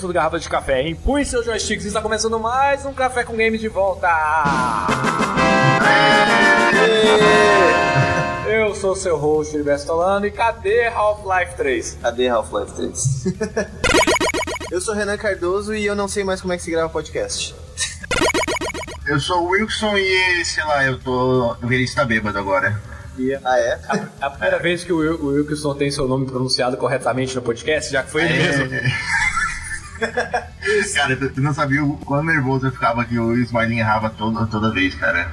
monstro do Garrafa de Café. Empunhe seus joysticks, está começando mais um Café com Games de volta! Eu sou seu host, Solano, e cadê Half-Life 3? Cadê Half-Life 3? eu sou Renan Cardoso e eu não sei mais como é que se grava podcast. Eu sou o Wilson e, sei lá, eu tô. O Vinícius tá bêbado agora. Ah, é? É a primeira vez que o, o Wilson tem seu nome pronunciado corretamente no podcast, já que foi ele mesmo. Cara, tu, tu não sabia o quão nervoso eu ficava que o Smiley errava todo, toda vez, cara.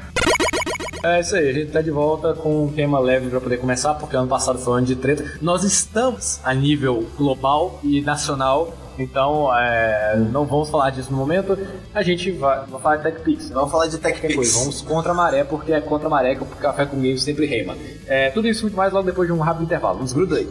É isso aí, a gente tá de volta com um tema leve pra poder começar, porque ano passado foi um ano de treta. Nós estamos a nível global e nacional, então é, não vamos falar disso no momento. A gente vai, vai falar de TechPix. Vamos falar de TechPix. vamos contra a maré, porque é contra a maré que o café com games sempre rema. É, tudo isso muito mais logo depois de um rápido intervalo. Nos gruda aí.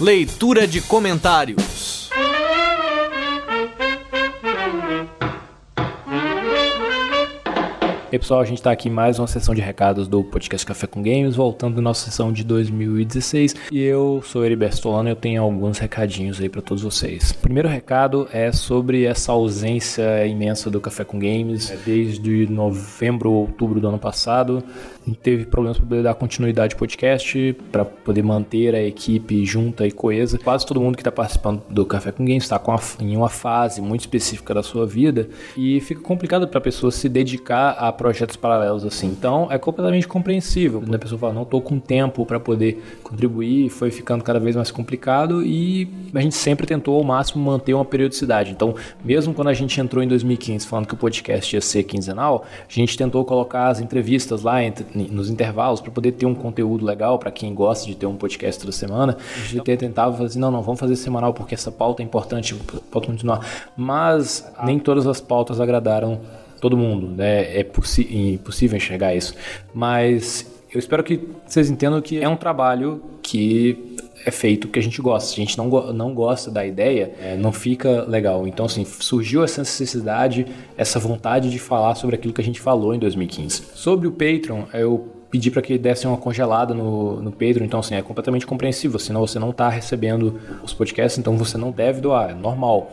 Leitura de comentários. E aí, pessoal, a gente tá aqui mais uma sessão de recados do podcast Café com Games, voltando nossa sessão de 2016. E eu sou Heriberto Solano e eu tenho alguns recadinhos aí pra todos vocês. O primeiro recado é sobre essa ausência imensa do Café com Games. É, Desde novembro ou outubro do ano passado, teve problemas para poder dar continuidade ao podcast, para poder manter a equipe junta e coesa. Quase todo mundo que está participando do Café com Games está em uma fase muito específica da sua vida e fica complicado para a pessoa se dedicar a projetos paralelos assim. Então é completamente compreensível. Quando a pessoa fala, não estou com tempo para poder contribuir, foi ficando cada vez mais complicado e a gente sempre tentou ao máximo manter uma periodicidade. Então, mesmo quando a gente entrou em 2015 falando que o podcast ia ser quinzenal, a gente tentou colocar as entrevistas lá entre- nos intervalos para poder ter um conteúdo legal para quem gosta de ter um podcast toda semana. A gente até tentava fazer assim, não, não, vamos fazer semanal porque essa pauta é importante, pode continuar. Mas nem todas as pautas agradaram todo mundo, né? É impossível enxergar isso. Mas eu espero que vocês entendam que é um trabalho que é feito que a gente gosta. Se a gente não, não gosta da ideia, é, não fica legal. Então, assim, surgiu essa necessidade, essa vontade de falar sobre aquilo que a gente falou em 2015. Sobre o Patreon, eu pedi para que dessem uma congelada no, no Patreon, então assim, é completamente compreensível, senão você não está recebendo os podcasts, então você não deve doar, é normal.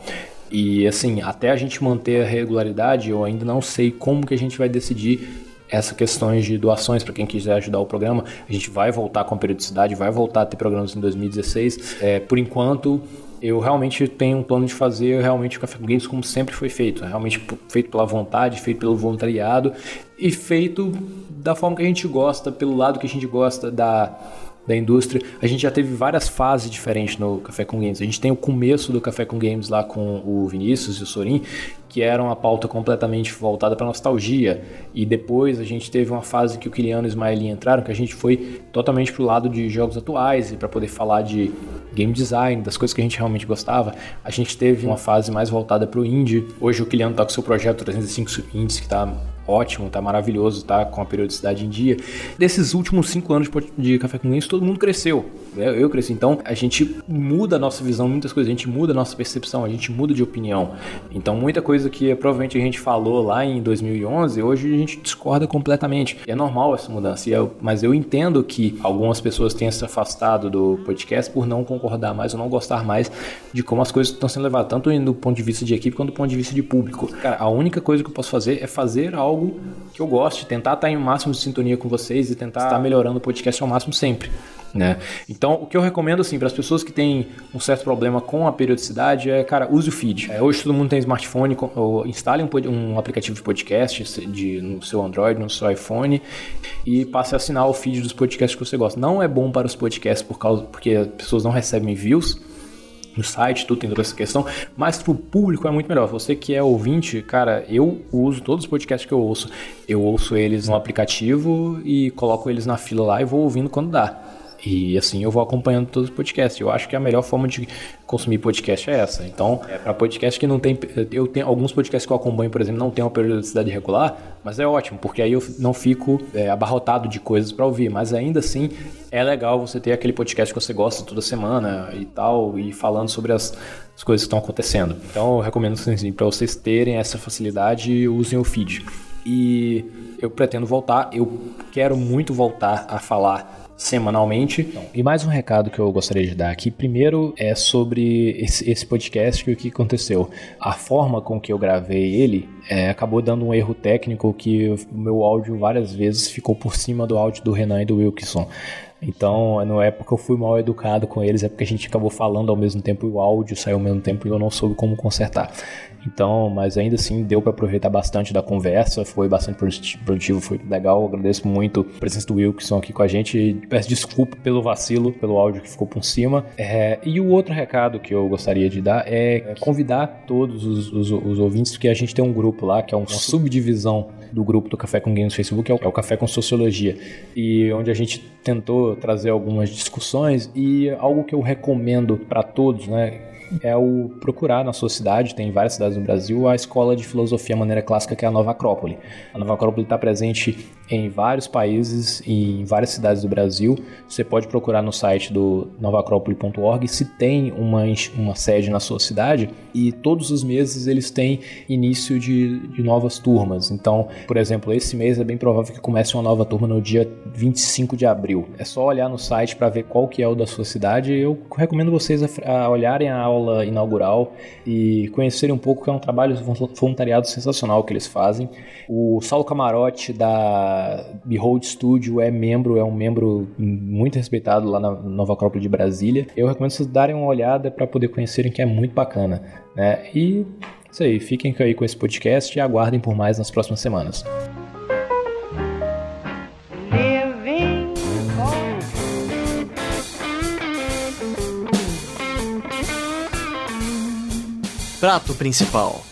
E assim, até a gente manter a regularidade, eu ainda não sei como que a gente vai decidir essas questões de doações para quem quiser ajudar o programa. A gente vai voltar com a periodicidade, vai voltar a ter programas em 2016. É, por enquanto, eu realmente tenho um plano de fazer realmente o Café com Games como sempre foi feito. Realmente p- feito pela vontade, feito pelo voluntariado e feito da forma que a gente gosta, pelo lado que a gente gosta da da indústria. A gente já teve várias fases diferentes no Café com Games. A gente tem o começo do Café com Games lá com o Vinícius e o Sorin, que era uma pauta completamente voltada para nostalgia. E depois a gente teve uma fase que o Kiliano e o Ismaeli entraram, que a gente foi totalmente pro lado de jogos atuais e para poder falar de game design, das coisas que a gente realmente gostava. A gente teve uma fase mais voltada pro indie. Hoje o Kiliano tá com o seu projeto 305 Indies, que tá ótimo, tá maravilhoso, tá com a periodicidade em dia. Desses últimos cinco anos de Café com Games, todo mundo cresceu. Eu cresci. Então, a gente muda a nossa visão, muitas coisas, a gente muda a nossa percepção, a gente muda de opinião. Então, muita coisa que provavelmente a gente falou lá em 2011, hoje a gente discorda completamente. E é normal essa mudança, eu- mas eu entendo que algumas pessoas tenham se afastado do podcast por não concordar mais ou não gostar mais de como as coisas estão sendo levadas, tanto do ponto de vista de equipe quanto do ponto de vista de público. Cara, a única coisa que eu posso fazer é fazer algo que eu goste, tentar estar em máximo de sintonia com vocês e tentar estar melhorando o podcast ao máximo sempre. Né? Então, o que eu recomendo assim para as pessoas que têm um certo problema com a periodicidade é, cara, use o feed. É, hoje todo mundo tem smartphone, ou instale um, um aplicativo de podcast de, no seu Android, no seu iPhone e passe a assinar o feed dos podcasts que você gosta. Não é bom para os podcasts por causa porque as pessoas não recebem views, no site, tudo tem toda essa questão, mas pro público é muito melhor. Você que é ouvinte, cara, eu uso todos os podcasts que eu ouço, eu ouço eles no aplicativo e coloco eles na fila lá e vou ouvindo quando dá. E assim eu vou acompanhando todos os podcasts. Eu acho que a melhor forma de consumir podcast é essa. Então, é para podcast que não tem. Eu tenho alguns podcasts que eu acompanho, por exemplo, não tem uma periodicidade regular, mas é ótimo, porque aí eu não fico é, abarrotado de coisas para ouvir. Mas ainda assim, é legal você ter aquele podcast que você gosta toda semana e tal, e falando sobre as, as coisas que estão acontecendo. Então, eu recomendo assim, para vocês terem essa facilidade, usem o feed. e eu pretendo voltar. Eu quero muito voltar a falar semanalmente. E mais um recado que eu gostaria de dar aqui. Primeiro é sobre esse, esse podcast e o que aconteceu. A forma com que eu gravei ele é, acabou dando um erro técnico que o meu áudio várias vezes ficou por cima do áudio do Renan e do Wilkinson. Então, não é porque eu fui mal educado com eles, é porque a gente acabou falando ao mesmo tempo e o áudio saiu ao mesmo tempo e eu não soube como consertar. Então, mas ainda assim deu para aproveitar bastante da conversa, foi bastante produtivo, foi legal. agradeço muito a presença do Wilson aqui com a gente. Peço desculpa pelo vacilo, pelo áudio que ficou por cima. É, e o outro recado que eu gostaria de dar é convidar todos os, os, os ouvintes, que a gente tem um grupo lá, que é uma subdivisão do grupo do Café com Games no Facebook, é é o Café com Sociologia, e onde a gente tentou trazer algumas discussões e algo que eu recomendo para todos, né? É o procurar na sua cidade, tem várias cidades no Brasil, a escola de filosofia maneira clássica que é a Nova Acrópole. A Nova Acrópole está presente em vários países e em várias cidades do Brasil. Você pode procurar no site do novaacrópole.org se tem uma, uma sede na sua cidade e todos os meses eles têm início de, de novas turmas. Então, por exemplo, esse mês é bem provável que comece uma nova turma no dia 25 de abril. É só olhar no site para ver qual que é o da sua cidade. Eu recomendo vocês a, a olharem a aula inaugural e conhecerem um pouco que é um trabalho voluntariado sensacional que eles fazem. O Saulo Camarote da Behold Studio é membro, é um membro muito respeitado lá na Nova Acrópole de Brasília. Eu recomendo vocês darem uma olhada para poder conhecerem que é muito bacana, né? E isso aí, fiquem aí com esse podcast e aguardem por mais nas próximas semanas. Prato principal.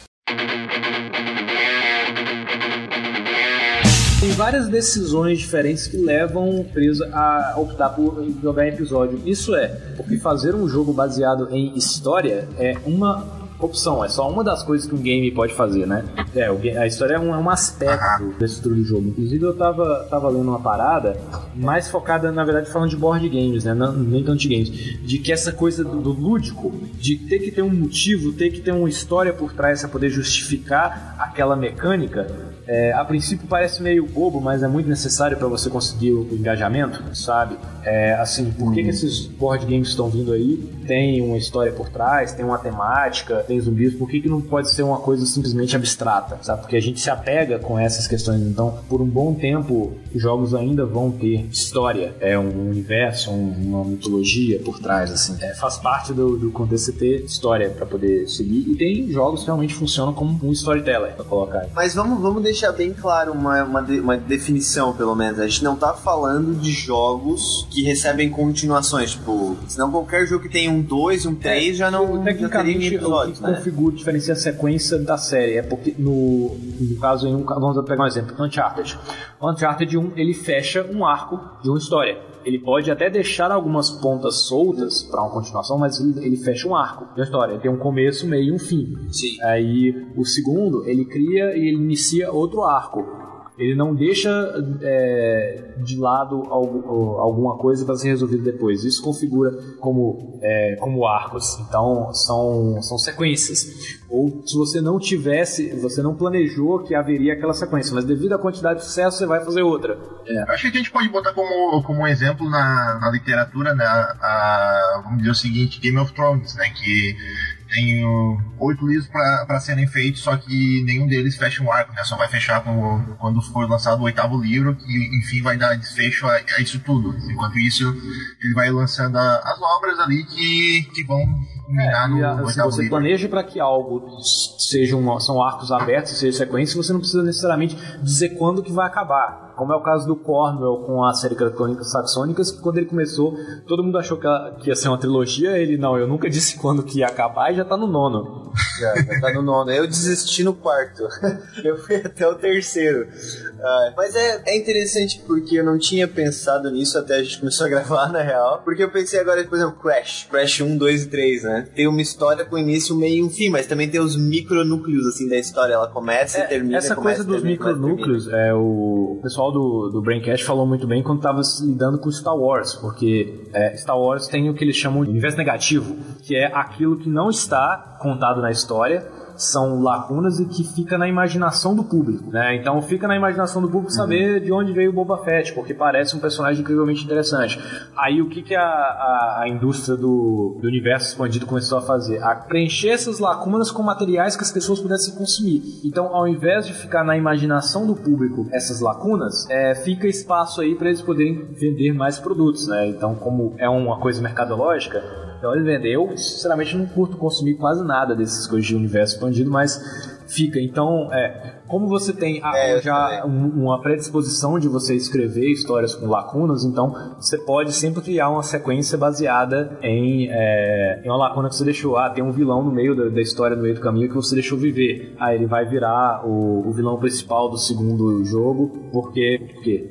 Tem várias decisões diferentes que levam a empresa a optar por jogar episódio. Isso é, porque fazer um jogo baseado em história é uma opção, é só uma das coisas que um game pode fazer, né? É, a história é um, é um aspecto desse estrutura do jogo. Inclusive, eu tava, tava lendo uma parada mais focada, na verdade, falando de board games, né? Não, nem tanto de games. De que essa coisa do, do, lúdico, de ter que ter um motivo, ter que ter uma história por trás para poder justificar aquela mecânica, é, a princípio parece meio bobo, mas é muito necessário para você conseguir o engajamento, sabe? É, assim, por que, que esses board games estão vindo aí? Tem uma história por trás, tem uma temática, tem zumbis, por que, que não pode ser uma coisa simplesmente abstrata, sabe? Porque a gente se apega com essas questões. Então, por um bom tempo, os jogos ainda vão ter história, é um universo, um, uma mitologia por trás, assim. É, faz parte do, do contexto ter história para poder seguir. E tem jogos que realmente funcionam como um storyteller, pra colocar. Mas vamos, vamos deixar bem claro uma, uma, de, uma definição, pelo menos. A gente não tá falando de jogos que recebem continuações, tipo, senão qualquer jogo que tem um 2, um 3 é, já não tecnicamente já episódios, o que né? configura, diferencia a sequência da série. É porque no, no caso, em um, vamos pegar um exemplo, Uncharted. Uncharted 1, ele fecha um arco de uma história. Ele pode até deixar algumas pontas soltas para uma continuação, mas ele, fecha um arco de história. Ele tem um começo, meio e um fim. Sim. Aí o segundo, ele cria e ele inicia outro arco ele não deixa é, de lado algum, alguma coisa para ser resolvido depois. Isso configura como, é, como arcos. Então são, são sequências. Ou se você não tivesse, você não planejou que haveria aquela sequência, mas devido à quantidade de sucesso você vai fazer outra. É. Acho que a gente pode botar como, como exemplo na, na literatura, né, a, vamos dizer o seguinte, Game of Thrones, né, que tem oito livros para serem feitos, só que nenhum deles fecha um arco, né? Só vai fechar quando, quando for lançado o oitavo livro, que enfim vai dar desfecho a, a isso tudo. Enquanto isso, ele vai lançando a, as obras ali que, que vão é, no, se você planeja para que algo seja um, são arcos abertos, seja sequência, você não precisa necessariamente dizer quando que vai acabar como é o caso do Cornwell com a série Crônicas Saxônicas, que quando ele começou, todo mundo achou que ia ser uma trilogia, ele não, eu nunca disse quando que ia acabar e já tá no nono. Já, já tá no nono. Eu desisti no quarto. eu fui até o terceiro. Ah, mas é, é interessante porque eu não tinha pensado nisso até a gente começou a gravar, na real. Porque eu pensei agora, por exemplo, Crash. Crash 1, 2 e 3, né? Tem uma história com início, meio e um fim, mas também tem os micronúcleos, assim, da história. Ela começa é, e termina. Essa coisa dos micronúcleos, é, o, o pessoal do, do Braincast falou muito bem quando tava lidando com Star Wars, porque é, Star Wars tem o que eles chamam de universo negativo, que é aquilo que não está contado na história são lacunas e que fica na imaginação do público, né? Então fica na imaginação do público saber de onde veio o Boba Fett, porque parece um personagem incrivelmente interessante. Aí o que, que a, a, a indústria do, do universo expandido começou a fazer? A preencher essas lacunas com materiais que as pessoas pudessem consumir. Então, ao invés de ficar na imaginação do público essas lacunas, é, fica espaço aí para eles poderem vender mais produtos, né? Então, como é uma coisa mercadológica, então eles vendem. Eu, sinceramente, não curto consumir quase nada desses coisas de universo expandido, mas fica. Então, é, como você tem a, É, já um- uma predisposição de você escrever histórias com lacunas, então você pode sempre criar uma sequência baseada em, é, em uma lacuna que você deixou. Ah, tem um vilão no meio da, da história, no meio do caminho que você deixou viver. Ah, ele vai virar o, o vilão principal do segundo jogo, porque. Por quê?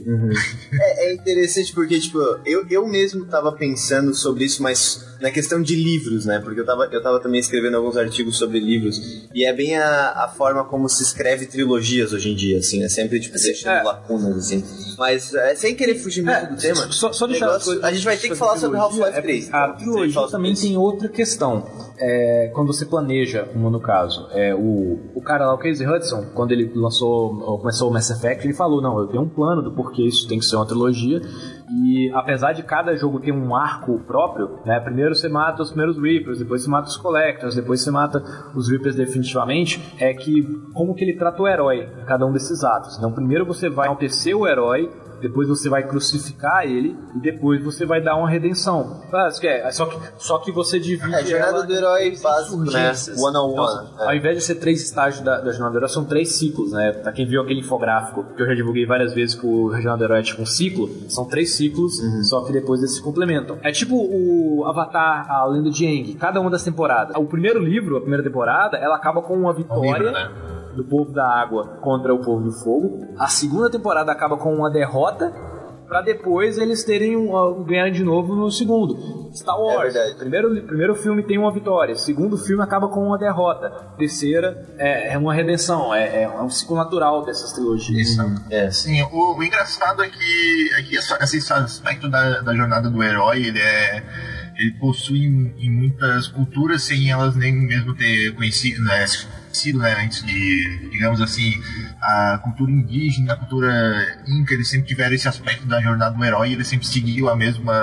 É, é interessante porque, tipo, eu, eu mesmo tava pensando sobre isso, mas na questão de livros, né? Porque eu tava, eu tava também escrevendo alguns artigos sobre livros. E é bem a, a forma como se escreve trilogias hoje em dia, assim, né? Sempre, tipo, deixando é. lacunas, assim. Mas, é, sem querer fugir muito do tema. Só, só deixar negócio- a gente vai ter que falar sobre Half-Life é, 3. A então, a trilogia também tem outra questão. É, quando você planeja uma, no caso, é, o, o cara lá, o Casey Hudson, quando ele lançou, ou começou o Mass Effect, ele falou: Não, eu tenho um plano do porquê isso tem que ser uma trilogia. E apesar de cada jogo ter um arco próprio, né? Primeiro você mata os primeiros Reapers, depois você mata os Collectors, depois você mata os Reapers definitivamente. É que como que ele trata o herói em cada um desses atos. Então, primeiro você vai enaltecer o herói depois você vai crucificar ele e depois você vai dar uma redenção. Ah, é, só, que, só que você divide É a jornada ela do herói básico, né? One on Então, one. Ao invés de ser três estágios da, da jornada do herói, são três ciclos, né? Pra quem viu aquele infográfico que eu já divulguei várias vezes que o jornada do herói é tipo um ciclo, são três ciclos, Uhum. só que depois eles se complementam. É tipo o Avatar, a Lenda de Aang, cada uma das temporadas. O primeiro livro, a primeira temporada, ela acaba com uma vitória livro, né? Do povo da água contra o povo do fogo. A segunda temporada acaba com uma derrota pra depois eles terem um, um ganhar de novo no segundo. Star Wars. É primeiro, primeiro filme tem uma vitória, segundo filme acaba com uma derrota, terceira é, é uma redenção, é, é um ciclo natural dessas trilogias. Isso. É. Sim, o, o engraçado é que, é que essa- esse aspecto da, da jornada do herói, ele é. Ele possui em, em muitas culturas sem elas nem mesmo ter conhecido, né? Né, antes de, digamos assim, a cultura indígena, a cultura inca, eles sempre tiveram esse aspecto da jornada do herói, eles sempre seguiam a mesma,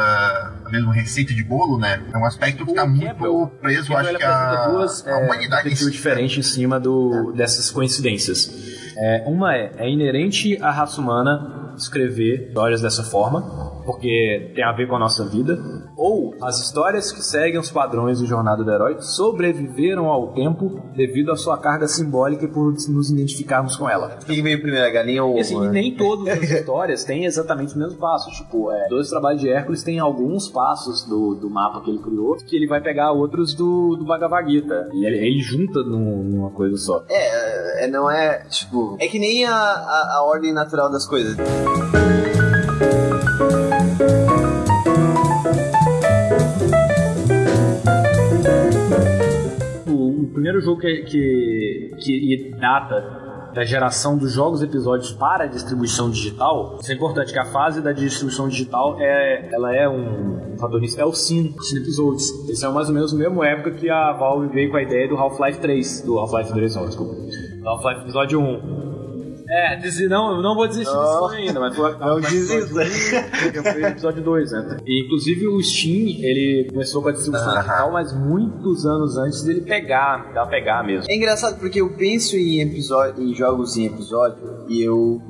a mesma receita de bolo, né? É um aspecto que está O muito preso, acho que a, duas a é, humanidade em perspectivas si. diferentes em cima do, dessas coincidências. É, uma é, é inerente à raça humana escrever histórias dessa forma, porque tem a ver com a nossa vida, ou as histórias que seguem os padrões do Jornada do Herói sobreviveram ao tempo devido à sua carga simbólica e por nos identificarmos com ela. O que veio primeiro, a galinha ou o assim, nem todas as histórias têm exatamente os mesmos passos. Tipo, é, dois trabalhos de Hércules tem alguns passos do, do mapa que ele criou que ele vai pegar outros do, do Bhagavad Gita. E ele, ele junta num- numa coisa só. É, é, não é, tipo... É que nem a, a, a ordem natural das coisas. Primeiro jogo que, que, que data da geração dos jogos episódios para a distribuição digital, isso é importante, que a fase da distribuição digital é, ela é um, fator nisso, é o Cine, Cine Episodes. Esse é mais ou menos a mesma época que a Valve veio com a ideia do Half-Life 3, do Half-Life 3 não, desculpa, Half-Life Episódio 1. É, desi- não, eu não vou desistir disso Não. ainda, mas foi Não desista. foi- episódio 2, né? E inclusive o Steam, ele começou com a distribuição digital, mas muitos anos antes dele pegar, da pegar mesmo. É engraçado porque eu penso em episódio, em jogos em episódio e eu,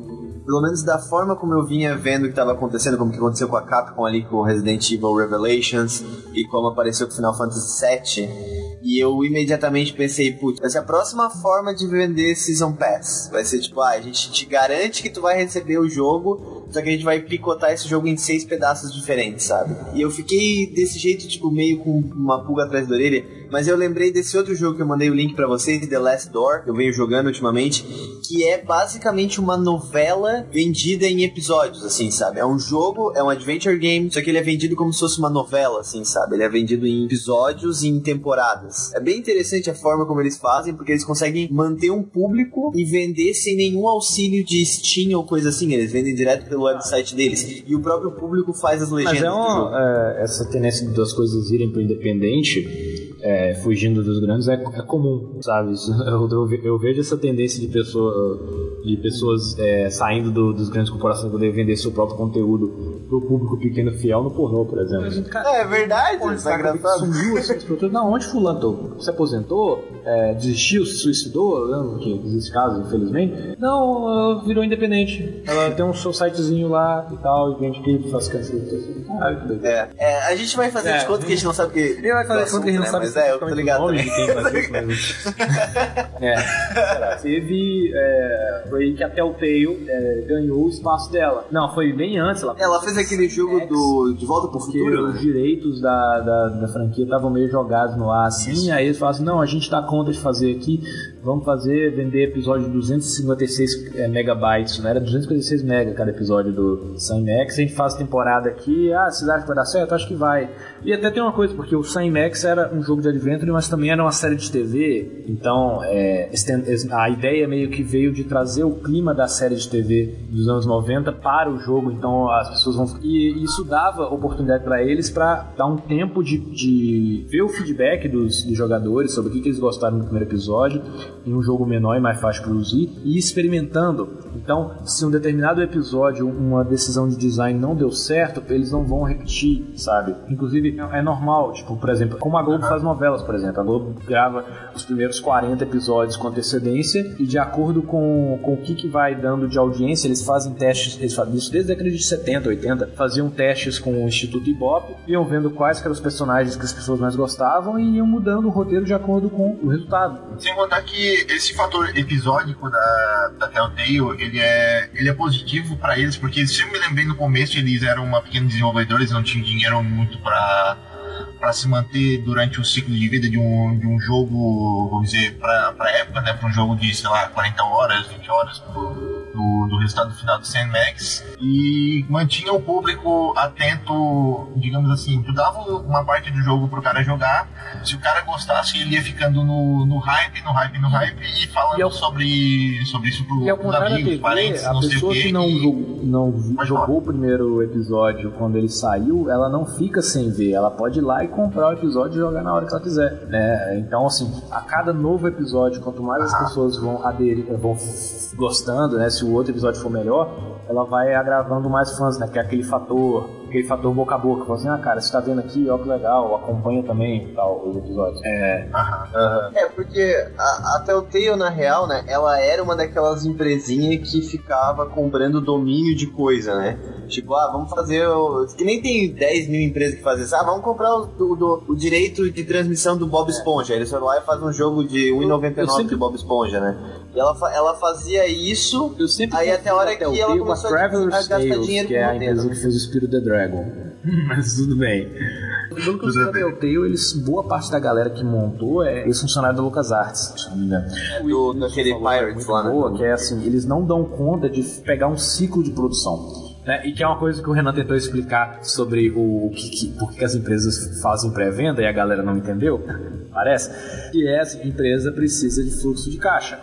pelo menos da forma como eu vinha vendo o que estava acontecendo, como que aconteceu com a Capcom ali com Resident Evil Revelations e como apareceu com Final Fantasy VII, e eu imediatamente pensei, putz, vai ser a próxima forma de vender Season Pass. Vai ser tipo, ah, a gente te garante que tu vai receber o jogo, só que a gente vai picotar esse jogo em seis pedaços diferentes, sabe? E eu fiquei desse jeito, tipo, meio com uma pulga atrás da orelha, mas eu lembrei desse outro jogo que eu mandei o link pra vocês, The Last Door, que eu venho jogando ultimamente, que é basicamente uma novela vendida em episódios, assim, sabe? É um jogo, é um adventure game, só que ele é vendido como se fosse uma novela, assim, sabe? Ele é vendido em episódios e em temporadas. É bem interessante a forma como eles fazem, porque eles conseguem manter um público e vender sem nenhum auxílio de Steam ou coisa assim. Eles vendem direto pelo website deles. E o próprio público faz as legendas Mas é uma, é, essa tendência das coisas irem pro independente é, fugindo dos grandes é, é comum, sabe? Eu, eu, eu, vejo essa tendência de, pessoa, de pessoas é, saindo do, dos grandes corporações para poder vender seu próprio conteúdo pro público pequeno fiel no pornô, por exemplo. é verdade, Pô, é engraçado. Sumiu, assim, não, onde fulano se aposentou, é, desistiu, se suicidou, não, que existe caso, infelizmente. Não, virou independente. Ela tem um seu sitezinho lá e tal, e vende clipe, faz. Ah, é, é, a gente vai fazer é, de conta que a gente não sabe que. Ele vai fazer de conta que a gente não sabe mas é, eu tô ligado. Nome de quem isso, mas... é, teve. É, foi que a Telltale é, ganhou o espaço dela. Não, foi bem antes. Ela, ela fez aquele jogo do De Volta pro Futuro. Os direitos da, da, da franquia estavam meio jogados no ar assim. Isso. Aí eles falaram assim: não, a gente dá conta de fazer aqui. Vamos fazer, vender episódio de 256 é, megabytes, não era 256 mega cada episódio do Sam Max. A gente faz temporada aqui. Ah, vocês acham que vai dar certo? Acho que vai. E até tem uma coisa, porque o Sam Max era um jogo de adventure, mas também era uma série de TV. Então, é, a ideia meio que veio de trazer o clima da série de TV dos anos 90 para o jogo. Então, as pessoas vão. E isso dava oportunidade para eles para dar um tempo de, de ver o feedback dos, dos jogadores sobre o que, que eles gostaram no primeiro episódio em um jogo menor e mais fácil produzir e experimentando. Então, se um determinado episódio, uma decisão de design não deu certo, eles não vão repetir, sabe? Inclusive, é normal, tipo, por exemplo, como a Globo faz novelas, por exemplo. A Globo grava os primeiros 40 episódios com antecedência e de acordo com, com o que, que vai dando de audiência, eles fazem testes, eles fazem isso desde a década de 70, 80, faziam testes com o Instituto Ibope, iam vendo quais eram os personagens que as pessoas mais gostavam e iam mudando o roteiro de acordo com o resultado. Sem contar que esse fator episódico da, da Telltale, ele é, ele é positivo para eles, porque se eu me lembrei no começo, eles eram uma pequena desenvolvedora, eles não tinham dinheiro muito para para se manter durante o ciclo de vida de um, de um jogo, vamos dizer, para a época, né, para um jogo de, sei lá, 40 horas, 20 horas do, do resultado final do Max. E mantinha o público atento, digamos assim, tu dava uma parte do jogo pro cara jogar, se o cara gostasse ele ia ficando no, no hype, no hype, no hype e falando e ao, sobre, sobre isso pro, e pros amigos, TV, parentes, a não sei o que não, e... não jogou o primeiro episódio quando ele saiu, ela não fica sem ver, ela pode ir lá e comprar o episódio e jogar na hora que ela quiser, né? Então, assim, a cada novo episódio, quanto mais as pessoas vão aderir, vão gostando, né? Se o outro episódio for melhor, ela vai agravando mais fãs, né? Que é aquele fator, aquele fator boca a boca. Fala assim, ah, cara, você tá vendo aqui, ó que legal, acompanha também tal, os episódios. É. Uhum. É, porque a, a Telltale, na real, né, ela era uma daquelas empresinhas que ficava comprando domínio de coisa, né? Tipo, ah, vamos fazer. O... Que nem tem 10 mil empresas que fazem isso. Ah, vamos comprar o, o, o direito de transmissão do Bob Esponja. Aí eles vão lá e fazem um jogo de 1,99 sempre... do Bob Esponja, né? E ela, ela fazia isso. Eu sempre aí até a hora que ela começou a, a gastar Tales, dinheiro que é a empresa que fez o Spirit the Dragon. Mas tudo bem. Pelo que eu sei da Telltale, eles, boa parte da galera que montou é ex-funcionário da LucasArts, se não me engano. É do, daquele Pirates lá, né? Boa, que é assim, eles não dão conta de pegar um ciclo de produção. Né? E que é uma coisa que o Renan tentou explicar sobre o, que, que, por que as empresas fazem pré-venda e a galera não entendeu, parece, que é assim, empresa precisa de fluxo de caixa.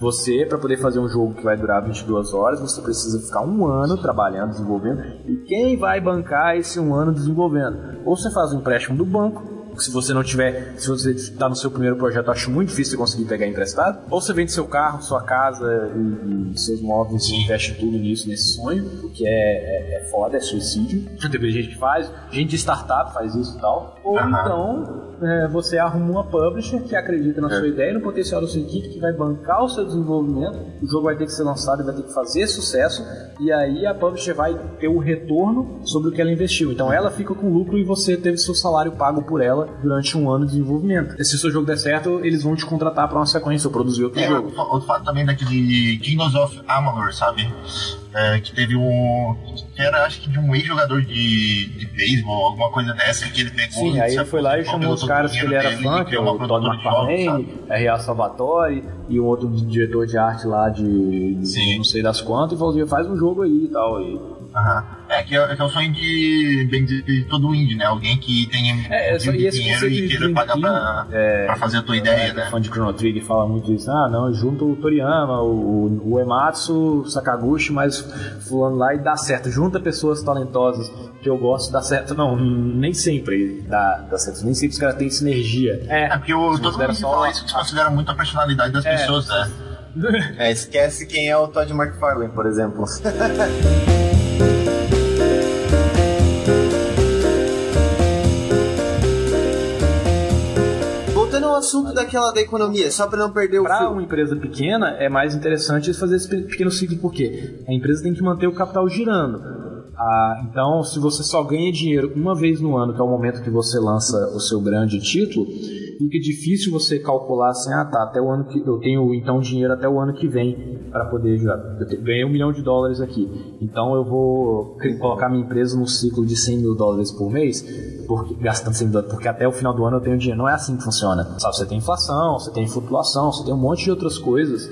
Você, para poder fazer um jogo que vai durar 22 horas, você precisa ficar um ano trabalhando, desenvolvendo. E quem vai bancar esse um ano desenvolvendo? Ou você faz um empréstimo do banco, se você não tiver, se você está no seu primeiro projeto, acho muito difícil conseguir pegar emprestado. Ou você vende seu carro, sua casa e, e seus móveis e investe tudo nisso, nesse sonho, o que é, é, é foda, é suicídio. Teve gente que faz, gente de startup faz isso e tal. Ou então é, você arruma uma publisher que acredita na é. sua ideia e no potencial da sua equipe, que vai bancar o seu desenvolvimento. O jogo vai ter que ser lançado e vai ter que fazer sucesso. E aí a publisher vai ter o retorno sobre o que ela investiu. Então ela fica com lucro e você teve seu salário pago por ela durante um ano de desenvolvimento. E se o seu jogo der certo, eles vão te contratar para uma sequência ou produzir outro é, jogo. Outro fato também daquele Kingdoms of Amalur, sabe? É, que teve um. que era acho que de um ex-jogador de, de beisebol, alguma coisa dessa, que ele pegou. Sim, aí ele foi lá e chamou os caras que ele era fã, que é o Todd McFarlane, R.A. Salvatore e um outro diretor de arte lá de, de não sei das quantas, e falou: faz um jogo aí e tal. E Uhum. É, É que, é, é que é o sonho de, bem dizer, de todo indie, né? Alguém que tenha É, um de e esse dinheiro e de queira Dream pagar Team, pra, é, pra fazer a tua ideia, O né? fã de Chrono Trigger fala muito isso. Ah, não, junta o Toriyama, o, o Ematsu, o Sakaguchi, mas fulano lá e dá certo. Junta pessoas talentosas que eu gosto, dá certo. Não, nem sempre dá, dá certo. Nem sempre os caras têm sinergia. É, É, porque o, todo mundo que só fala isso desconsidera muito a personalidade das É. pessoas, né? É, esquece quem é o Todd McFarlane, por exemplo. Ao assunto daquela da economia, só pra não perder o Para uma empresa pequena, é mais interessante fazer esse pe- pequeno ciclo, porque a empresa tem que manter o capital girando. Ah, então, se você só ganha dinheiro uma vez no ano, que é o momento que você lança o seu grande título, fica difícil você calcular assim, ah tá, até o ano que eu tenho então dinheiro até o ano que vem para poder jogar. Eu ganhei um milhão de dólares aqui, então eu vou colocar minha empresa num ciclo de 100 mil dólares por mês, porque, gastando 100 mil dólares, porque até o final do ano eu tenho dinheiro. Não é assim que funciona. Sabe, você tem inflação, você tem flutuação, você tem um monte de outras coisas.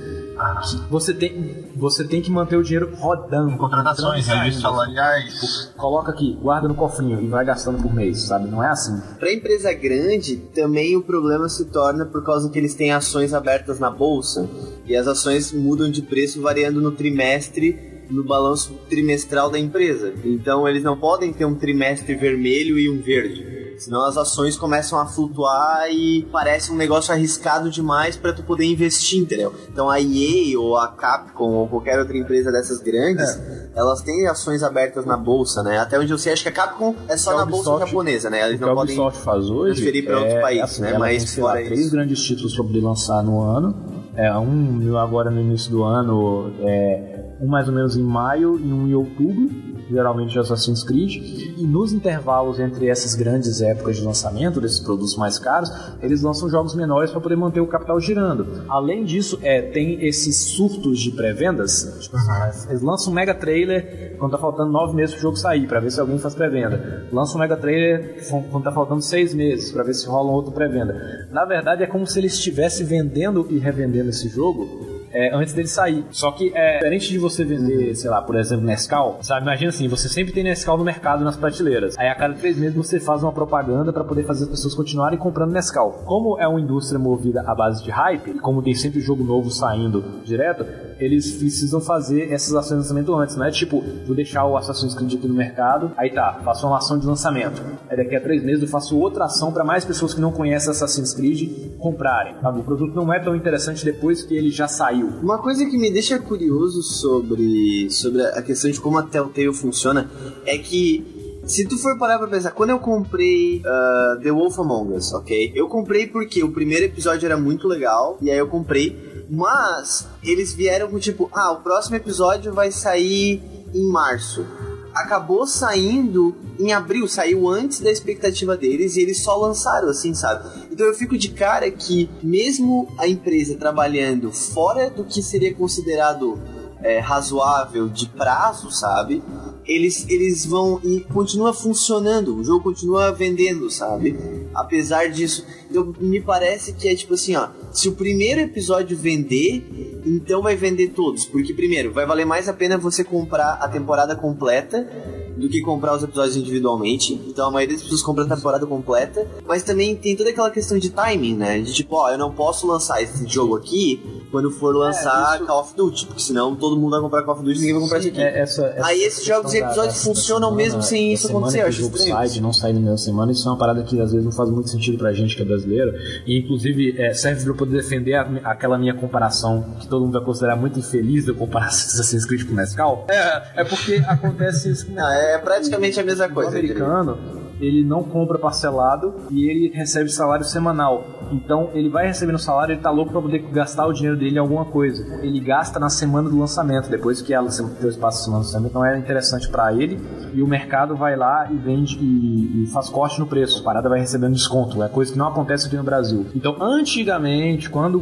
Você tem, você tem que manter o dinheiro rodando. Contratações, serviços salariais. Coloca aqui, guarda no cofrinho e vai gastando por mês, sabe? Não é assim. Pra empresa grande, também o problema se torna por causa que eles têm ações abertas na bolsa e as ações mudam de preço variando no trimestre no balanço trimestral da empresa. Então eles não podem ter um trimestre vermelho e um verde. Senão as ações começam a flutuar e parece um negócio arriscado demais para tu poder investir, entendeu? Então a EA ou a Capcom ou qualquer outra empresa dessas grandes, elas têm ações abertas na bolsa, né? Até onde eu sei, acho que a Capcom é só a na bolsa japonesa, né? Eles não podem faz hoje transferir pra outros é, países, assim, né? Mas tem, sei lá, fora três grandes títulos para poder lançar no ano. É, um agora no início do ano, é, um mais ou menos em maio e um em outubro, geralmente de Assassin's Creed. E nos intervalos entre essas grandes épocas de lançamento desses produtos mais caros, eles lançam jogos menores para poder manter o capital girando. Além disso, é, tem esses surtos de pré-vendas. Tipo assim, Eles lançam um mega trailer quando tá faltando nove meses pro jogo sair, para ver se alguém faz pré-venda. Lança um mega trailer quando tá faltando seis meses, para ver se rola um outro pré-venda. Na verdade, é como se eles estivessem vendendo e revendendo esse jogo é, antes dele sair. Só que é diferente de você vender, sei lá, por exemplo, Nescau, sabe? Imagina assim, você sempre tem Nescau no mercado nas prateleiras. Aí a cada três meses você faz uma propaganda para poder fazer as pessoas continuarem comprando Nescau. Como é uma indústria movida à base de hype, e como tem sempre jogo novo saindo direto, eles precisam fazer essas ações de lançamento antes, não é tipo, vou deixar o Assassin's Creed aqui no mercado, aí tá, faço uma ação de lançamento. Aí daqui a três meses eu faço outra ação para mais pessoas que não conhecem Assassin's Creed comprarem. O produto não é tão interessante depois que ele já saiu. Uma coisa que me deixa curioso sobre, sobre a questão de como a Telltale funciona é que se tu for parar pra pensar, quando eu comprei ah, The Wolf Among Us, ok? Eu comprei porque o primeiro episódio era muito legal, e aí eu comprei, mas eles vieram com tipo, ah, o próximo episódio vai sair em março. Acabou saindo em abril, saiu antes da expectativa deles e eles só lançaram assim, sabe? Então eu fico de cara que, mesmo a empresa trabalhando fora do que seria considerado é, razoável de prazo, sabe? Eles, eles vão e continua funcionando, o jogo continua vendendo, sabe? Apesar disso, então me parece que é tipo assim, ó, se o primeiro episódio vender, então vai vender todos, porque primeiro, vai valer mais a pena você comprar a temporada completa do que comprar os episódios individualmente. Então a maioria das pessoas compra a temporada completa, mas também tem toda aquela questão de timing, né? De tipo, ó, eu não posso lançar esse jogo aqui quando for lançar isso- Call of Duty, porque senão todo mundo vai comprar Call of Duty e ninguém vai comprar esse aqui. É, essa- essa Aí esses jogos e da- episódios dessa- funcionam da mesmo sem da isso semana acontecer, eu o acho estranho sai de não sair na mesma semana, isso é uma parada que às vezes não faz muito sentido pra gente que é brasileiro. E inclusive é, serve pra eu poder defender a- aquela minha comparação que todo mundo vai considerar muito infeliz de eu comparar Assassin's Creed com Nescau. É, é porque acontece isso Não, é praticamente a mesma o coisa. diria. americano, ele não compra parcelado e ele recebe salário semanal. Então ele vai recebendo salário, ele tá louco pra poder gastar o dinheiro dele em alguma coisa. Ele gasta na semana do lançamento, depois que ela tem espaço de semana do lançamento, então é interessante pra ele. E o mercado vai lá e vende e, e faz corte no preço. A parada vai recebendo desconto. É coisa que não acontece aqui no Brasil. Então, antigamente, quando o,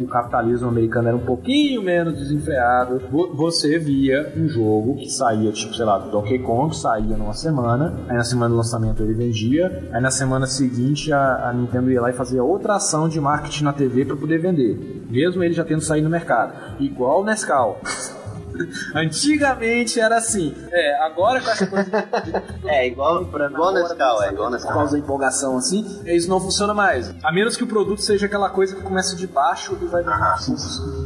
o- o capitalismo americano era um pouquinho menos desenfreado, vo- você via um jogo que saía, tipo, sei lá, Donkey Kong saía numa semana, aí na semana do lançamento ele vendia, aí na semana seguinte a, a Nintendo ia lá e fazia outra ação de marketing na TV para poder vender, mesmo ele já tendo saído no mercado. Igual o Nescau. Antigamente era assim. É, agora com essa coisa de, É, igual, na igual Nescau, é igual por Nescau. causa da empolgação assim, isso não funciona mais. A menos que o produto seja aquela coisa que começa de baixo e vai Ah,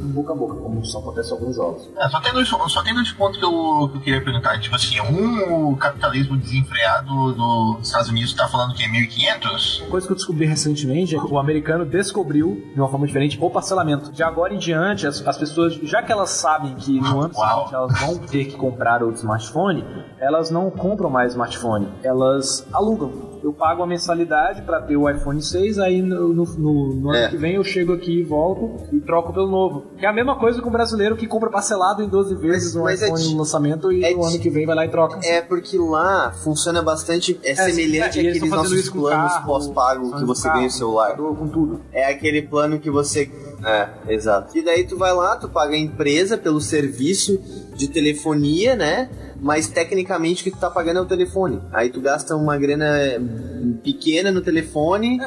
boca a boca, como só acontece em alguns jogos. É, só, tem dois, só tem dois pontos que eu, que eu queria perguntar. Tipo assim, um, o capitalismo desenfreado dos Estados Unidos tá falando que é 1500? Uma coisa que eu descobri recentemente é que o americano descobriu, de uma forma diferente, o parcelamento. De agora em diante, as, as pessoas, já que elas sabem que no ano Uau. elas vão ter que comprar outro smartphone, elas não compram mais smartphone, elas alugam. Eu pago a mensalidade para ter o iPhone 6, aí no, no- no- no ano É. que vem eu chego aqui e volto e troco pelo novo. Que é a mesma coisa com o brasileiro que compra parcelado em 12 vezes um é iPhone ti- no lançamento e é no ano que vem vai lá e troca. É porque lá funciona bastante, é, semelhante é, e eles àqueles nossos planos pós-pago que você ganha o celular. Com tudo. É aquele plano que você. É, exato. E daí tu vai lá, tu paga a empresa pelo serviço de telefonia, né? Mas tecnicamente o que tu tá pagando é o telefone. Aí tu gasta uma grana pequena no telefone,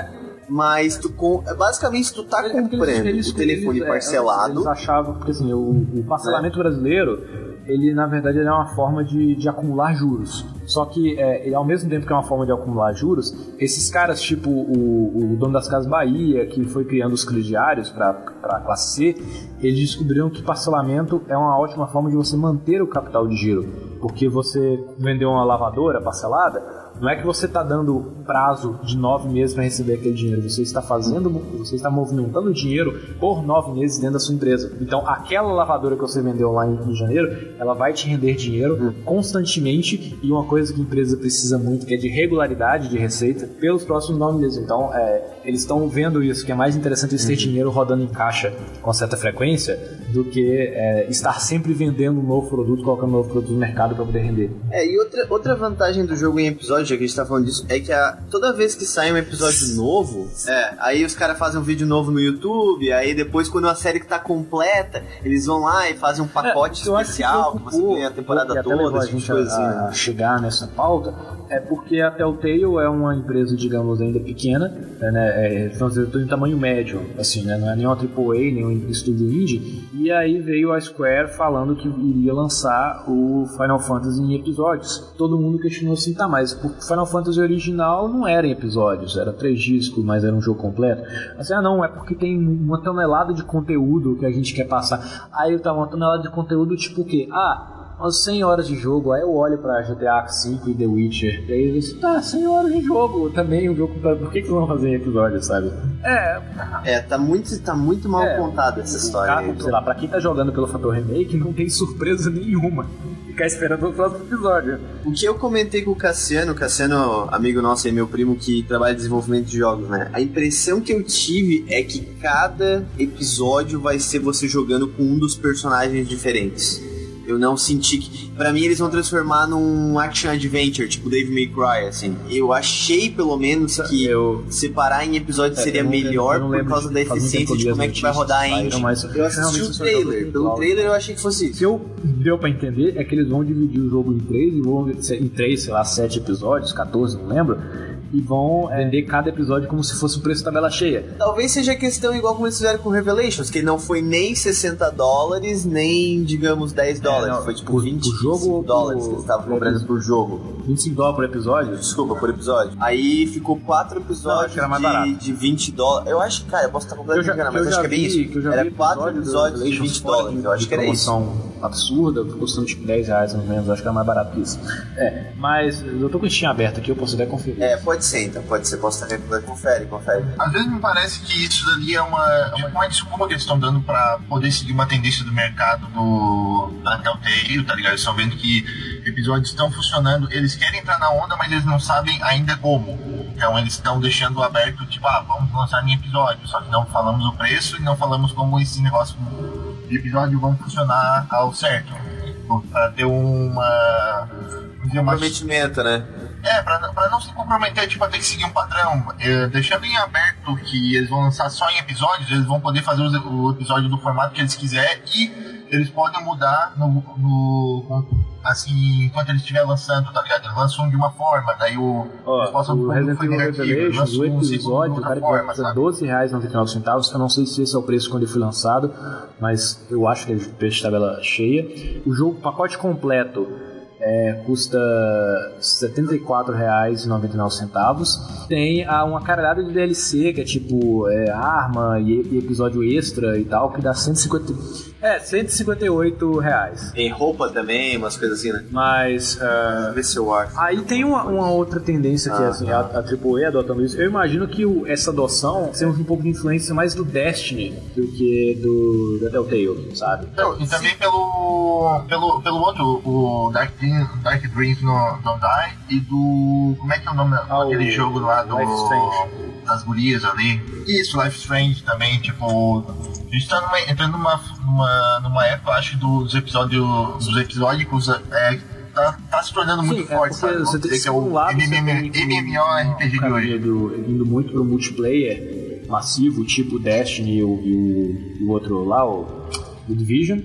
mas tu com... basicamente tu tá É comprando eles- o telefone eles, é, parcelado. Eles achavam, porque assim, o, o parcelamento brasileiro, ele na verdade ele é uma forma de, de acumular juros. Só que, é, ao mesmo tempo que é uma forma de acumular juros, esses caras, tipo o, o dono das Casas Bahia, que foi criando os crediários para a classe C, eles descobriram que parcelamento é uma ótima forma de você manter o capital de giro. Porque você vendeu uma lavadora parcelada, não é que você está dando prazo de nove meses para receber aquele dinheiro. Você está fazendo, você está movimentando dinheiro por nove meses dentro da sua empresa. Então, aquela lavadora que você vendeu lá em, em janeiro, ela vai te render dinheiro constantemente e uma coisa que a empresa precisa muito, que é de regularidade de receita pelos próximos nove meses. Então, é, eles estão vendo isso, que é mais interessante eles ter dinheiro rodando em caixa com certa frequência do que é, estar sempre vendendo um novo produto, colocando um novo produto no mercado para poder render. É, e outra, outra vantagem do jogo em episódio, já que a gente tá falando disso, é que a, toda vez que sai um episódio novo, é, aí os caras fazem um vídeo novo no YouTube, aí depois quando a série que tá completa, eles vão lá e fazem um pacote É, eu acho especial, que, que você ganha a temporada que toda, a gente assim, a, né? a chegar nessa pauta é porque a Telltale é uma empresa, digamos, ainda pequena, né, é, então, tem um tamanho médio, assim, né, não é nem uma AAA, nem um estúdio indie, e aí veio a Square falando que iria lançar o Final Fantasy em episódios. Todo mundo questionou assim, tá, mas o Final Fantasy original não era em episódios, era três discos, mas era um jogo completo. Assim, ah não, é porque tem uma tonelada de conteúdo que a gente quer passar. Aí tá uma tonelada de conteúdo tipo o quê? Ah, umas 100 horas de jogo, aí eu olho pra GTA V e The Witcher, e aí eu disse, tá, 100 horas de jogo também, o jogo, pra- por que, que vocês vão fazer em episódio, sabe? É, É, tá muito, tá muito mal É, contada essa história. cara, aí, sei lá, pra quem tá jogando pelo fator remake, não tem surpresa nenhuma. Ficar esperando o próximo episódio. O que eu comentei com o Cassiano, Cassiano, amigo nosso e meu primo que trabalha em desenvolvimento de jogos, né? A impressão que eu tive é que cada episódio vai ser você jogando com um dos personagens diferentes. Eu não senti que. Pra mim, eles vão transformar num action adventure, tipo Dave May Cry, assim. Eu achei, pelo menos, que Eu- separar em episódios É, seria lembro- melhor por causa de- da eficiência de como é que vai rodar a engine. mas Eu assisti o trailer. Pelo trailer, eu achei que fosse O isso. que eu deu pra entender é que eles vão dividir o jogo em três, e vão em três, sei lá, sete episódios, 14, não lembro, e vão é, vender cada episódio como se fosse o preço tabela cheia. Talvez seja questão igual como eles fizeram com Revelations, que não foi nem 60 dólares, nem, digamos, 10 dólares. É, não, foi tipo por- 20 por jogo dólares por- que eles estavam cobrando por jogo. 25 dólares por episódio? Desculpa, por episódio. Aí ficou 4 Não, acho episódios que era mais barato. de, de 20 dólares. Eu acho, cara, eu posso estar completamente Eu já- enganado, mas acho que é bem isso. que Era vi 4 episódio do episódios de Revelations 20 fora dólares. de- Eu acho de que era isso. Absurda, custando tipo 10 reais mais ou menos, acho que era mais barato que isso. É, mas eu tô com o Steam aberto aqui, eu posso até conferir. É, pode ser então, pode ser. Posso estar confere, confere. Às vezes me parece que isso dali é uma, é uma, uma desculpa que eles estão dando pra poder seguir uma tendência do mercado do, da Telltale, tá ligado? Eles estão vendo que episódios estão funcionando, eles querem entrar na onda, mas eles não sabem ainda como. Então eles estão deixando aberto, tipo, ah, vamos lançar em episódio, só que não falamos o preço e não falamos como esse negócio de episódio vão funcionar ao certo. Pra ter uma. dizer, Comprometimento, né? é, pra, pra não se comprometer, tipo, a ter que seguir um padrão. É, deixando em aberto que eles vão lançar só em episódios, eles vão poder fazer os- o episódio do formato que eles quiserem e eles podem mudar no, no assim, enquanto ele estiver lançando, tá ligado? Eles lançam de uma forma, daí o. Ó, eles passam o Resident Evil o episódio, o cara que forma, custa sabe? 12 reais centavos. Eu não sei se esse é o preço quando ele foi lançado, mas eu acho que é o preço de tabela cheia. O jogo, pacote completo, é, custa R$ 74,99. Tem ah, uma caralhada de DLC, que é tipo é, arma e, e episódio extra e tal, que dá 150. É, 158 reais. Tem roupa também, umas coisas assim, né? Mas. ah, Vê se eu acho. Aí tem uma, uma outra tendência que Ah, assim, a, a AAA adotando isso. Eu imagino que o- essa adoção seja um pouco de influência mais do Destiny do que do da Telltale, sabe? Não, e também pelo, pelo, pelo outro, o Dark, Dream, Dark Dreams no Don't Die e do. Como é que é o nome Ah, daquele jogo lá do. Life Strange. Das gurias ali. Isso, Life Strange também, tipo. A gente tá numa, entrando numa, numa, numa época, acho, dos episódios. dos episódicos. É, tá, tá se tornando muito Sim, é forte, porque sabe? você tem que é o MMORPG de hoje. do- indo muito pro multiplayer massivo, tipo Destiny e o, e o, e o outro lá, o, o Division.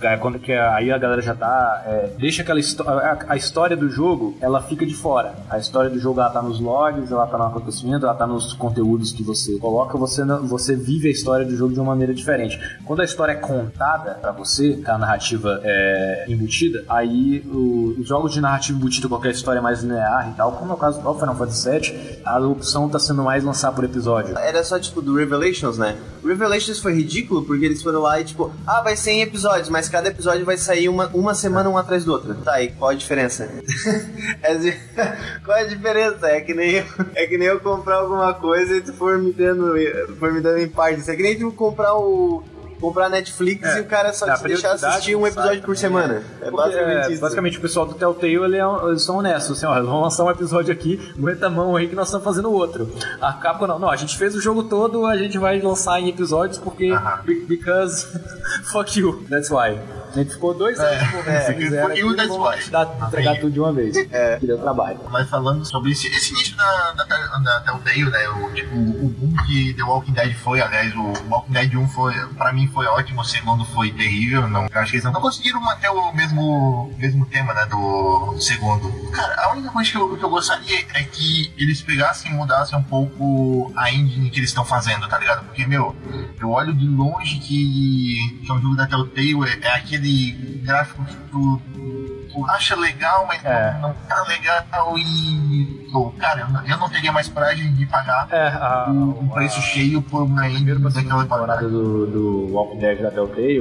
É, Quando que a- aí a galera já tá. é, deixa aquela histó- a, história do jogo, ela fica de fora. A história do jogo ela tá nos logs, ela tá no acontecimento, ela tá nos conteúdos que você coloca, você, você vive a história do jogo de uma maneira diferente. Quando a história é contada pra você, a narrativa é embutida, aí o- os jogos de narrativa embutida, qualquer história mais linear e tal, como é o caso do Final Fantasy VII, a opção tá sendo mais lançar por episódio. Era só tipo do Revelations, né? Revelations foi ridículo porque eles foram lá e tipo, ah, vai ser em episódios, mas cada episódio vai sair uma, uma semana um atrás do outro. Tá, e qual a diferença? É qual a diferença? É que nem eu, é que nem eu comprar alguma coisa e tu for me dando, for me dando em partes. É que nem tu comprar o comprar Netflix É, e o cara só te deixar assistir um episódio por semana. É Porque, basicamente é, isso. basicamente o pessoal do Telltale ele é- eles são honestos, assim, ó, eles vão lançar um episódio aqui, aguenta a mão aí que nós estamos fazendo outro. A Capcom não, não, a gente fez o jogo todo, a gente vai lançar em episódios porque Aham. be- because fuck you, that's why. A gente ficou dois anos é, aquilo, that's vamos why. dar- entregar tudo de uma vez. É. Que deu trabalho. Mas falando sobre esse, esse início da, da, da Telltale, né? O, tipo, o boom que The Walking Dead foi, aliás, o Walking Dead 1 foi, pra mim foi ótimo, o segundo foi terrível. Não, eu acho que eles não conseguiram manter o mesmo, mesmo tema, né? Do segundo. Cara, a única coisa que eu, que eu gostaria é que eles pegassem e mudassem um pouco a engine que eles estão fazendo, tá ligado? Porque, meu, eu olho de longe que, que é um jogo da Telltale, é, é aquele gráfico que tu tu acha legal, mas É. não, não tá legal e. Pô, cara, eu não, teria mais coragem de pagar É, a, um, um preço cheio por uma segunda daquela temporada do, do Walking Dead da Telltale,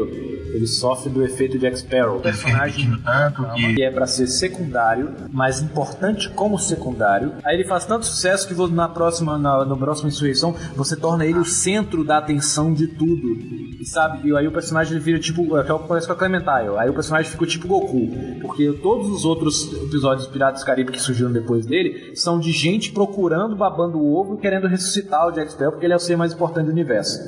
ele sofre do efeito Jack Sparrow. O personagem tanto que. que é pra ser secundário, mas importante como secundário. Aí ele faz tanto sucesso que na próxima, na, na próxima insurreição você torna ele o centro da atenção de tudo. Sabe? E aí o personagem ele vira tipo. É que acontece com a Clementine. Aí o personagem ficou tipo Goku. Porque todos os outros episódios Piratas do Caribe que surgiram depois dele são de gente procurando, babando o ovo e querendo ressuscitar o Jack Sparrow porque ele é o ser mais importante do universo.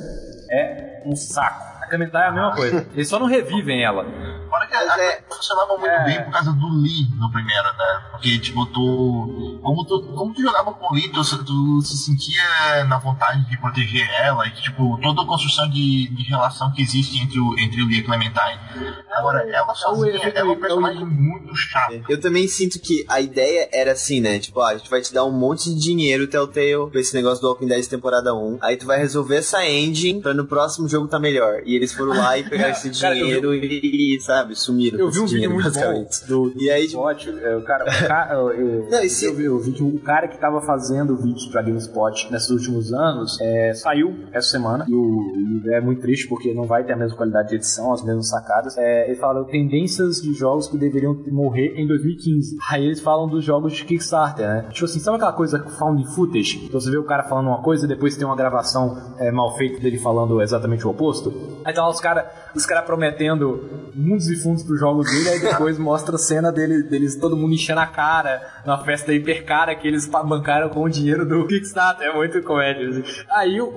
É um saco. A Clementine é a mesma coisa. Eles só não revivem ela. Fora que a, é- funcionava muito É. bem por causa do Lee no primeiro, né? Porque, tipo, tu. Como tu, como tu jogava com o Lee, tu, tu se sentia na vontade de proteger ela e, tipo, toda a construção de, de relação que existe entre o, entre o Lee e a Clementine. Agora, ela sozinha, efeito- ela é é um o- personagem muito chato. Eu também sinto que a ideia era assim, né? Tipo, ah, a gente vai te dar um monte de dinheiro, Telltale, pra esse negócio do Walking Dead temporada 1. Aí tu vai resolver essa engine pra no próximo jogo tá melhor. E eles foram lá e pegaram esse Cara, eu dinheiro e, sabe, sumiram. Eu vi um esse vídeo muito bom do, do E aí, tipo, GameSpot, é, o cara, o cara eu, eu, Não, e se- eu vi o vídeo, o cara que tava fazendo vídeos pra GameSpot nesses últimos anos, é, saiu essa semana, e, o, e é muito triste porque não vai ter a mesma qualidade de edição, as mesmas sacadas. É, ele fala tendências de jogos que deveriam morrer em 2015. Aí eles falam dos jogos de Kickstarter, né? Tipo assim, sabe aquela coisa found footage? Que você vê o cara falando uma coisa e depois tem uma gravação é, mal feita dele falando exatamente o oposto? Aí tá lá os caras os cara prometendo mundos e fundos pros jogos dele, aí depois mostra a cena dele, deles todo mundo enchendo a cara na festa hiper cara que eles bancaram com o dinheiro do Kickstarter. É muito comédia. assim. Aí o-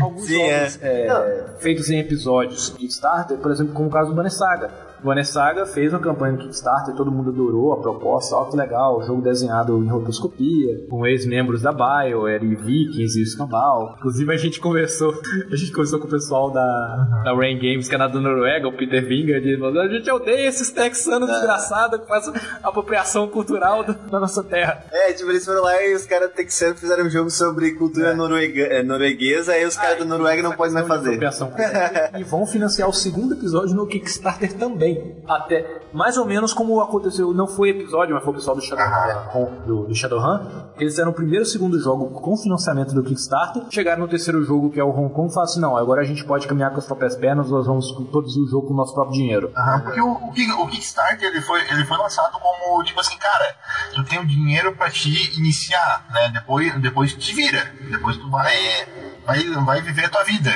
alguns Sim, jogos é. é, feitos em episódios de Kickstarter, por exemplo, como o caso do Banner Saga. Vanessa Saga fez uma campanha no Kickstarter, todo mundo adorou a proposta, ó que legal, o jogo desenhado em rotoscopia, com ex-membros da BioWare e Vikings e o Scambal. Inclusive a gente conversou, a gente conversou com o pessoal da, da Rain Games, que é na da Noruega, o Peter Vinger, e falou, a gente odeia esses texanos desgraçados que fazem apropriação cultural do- da nossa terra. É, tipo, eles foram lá e os caras texanos fizeram um jogo sobre cultura noruega, é, norueguesa, aí os caras da Noruega não podem mais fazer. Apropriação cultural. e vão financiar o segundo episódio no Kickstarter também. Até mais ou menos como aconteceu, não foi episódio, mas foi o pessoal do Shadowrun, do, do Shadowrun. Eles fizeram o primeiro e segundo jogo com financiamento do Kickstarter. Chegaram no terceiro jogo, que é o Hong Kong, e falaram assim: não, agora a gente pode caminhar com as próprias pernas, nós vamos produzir o jogo com o nosso próprio dinheiro. Aham, porque o, o Kickstarter ele foi, ele foi lançado como, tipo assim, cara, tu tem o dinheiro pra te iniciar, né? Depois, depois te vira. Depois tu vai, vai, vai viver a tua vida.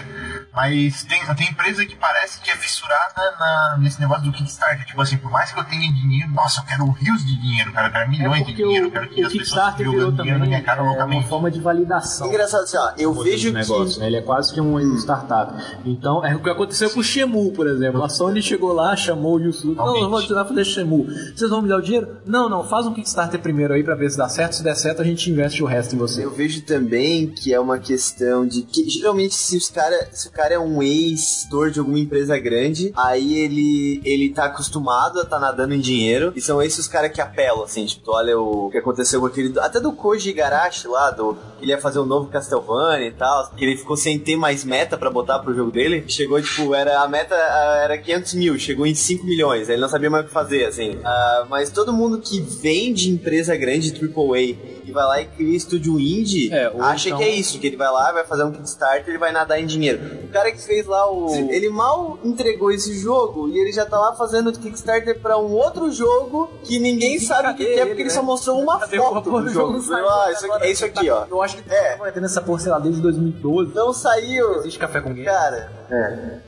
Mas tem, tem empresa que parece que é fissurada na- nesse negócio do Kickstarter. Tipo assim, por mais que eu tenha dinheiro, nossa, eu quero rios de dinheiro, cara, eu quero É milhões de porque dinheiro, o, eu quero que o as pessoas Kickstarter virou jogando dinheiro na também minha cara é, uma loucamente. forma de validação. Engraçado assim, ó, eu vejo de negócio, que... né? Ele é quase que um startup. Então, é o que aconteceu com o Shemu, por exemplo. A Sony chegou lá, chamou o Yusuke. Não, eu vou te dar fazer Shemu. Vocês vão me dar o dinheiro? Não, não, faz um Kickstarter primeiro aí pra ver se dá certo. Se der certo, a gente investe o resto em você. Eu vejo também que é uma questão de que geralmente se os cara, se o cara é um ex-gestor de alguma empresa grande, aí ele ele tá acostumado a tá nadando em dinheiro e são esses os caras que apelam assim, tipo, olha o que aconteceu com aquele até do Koji Igarashi lá, do ele ia fazer um novo Castlevania e tal, que ele ficou sem ter mais meta pra botar pro jogo dele. Chegou tipo, era a meta era 500 mil, chegou em 5 milhões, aí ele não sabia mais o que fazer, assim. Ah, mas todo mundo que vem de empresa grande AAA e vai lá e cria estúdio indie, É, acha então- que é isso, que ele vai lá, vai fazer um Kickstarter, ele vai nadar em dinheiro. O cara que fez lá o. Ele mal entregou esse jogo e ele já tá lá fazendo Kickstarter pra um outro jogo que ninguém sabe o que, que é, ele, porque ele né? só mostrou uma Cadê foto do jogo. jogo? Ah, isso aqui- é isso aqui, ó. Eu acho que É. vai ter nessa porra, sei lá, desde 2012. Não saiu. Existe café com game. Cara,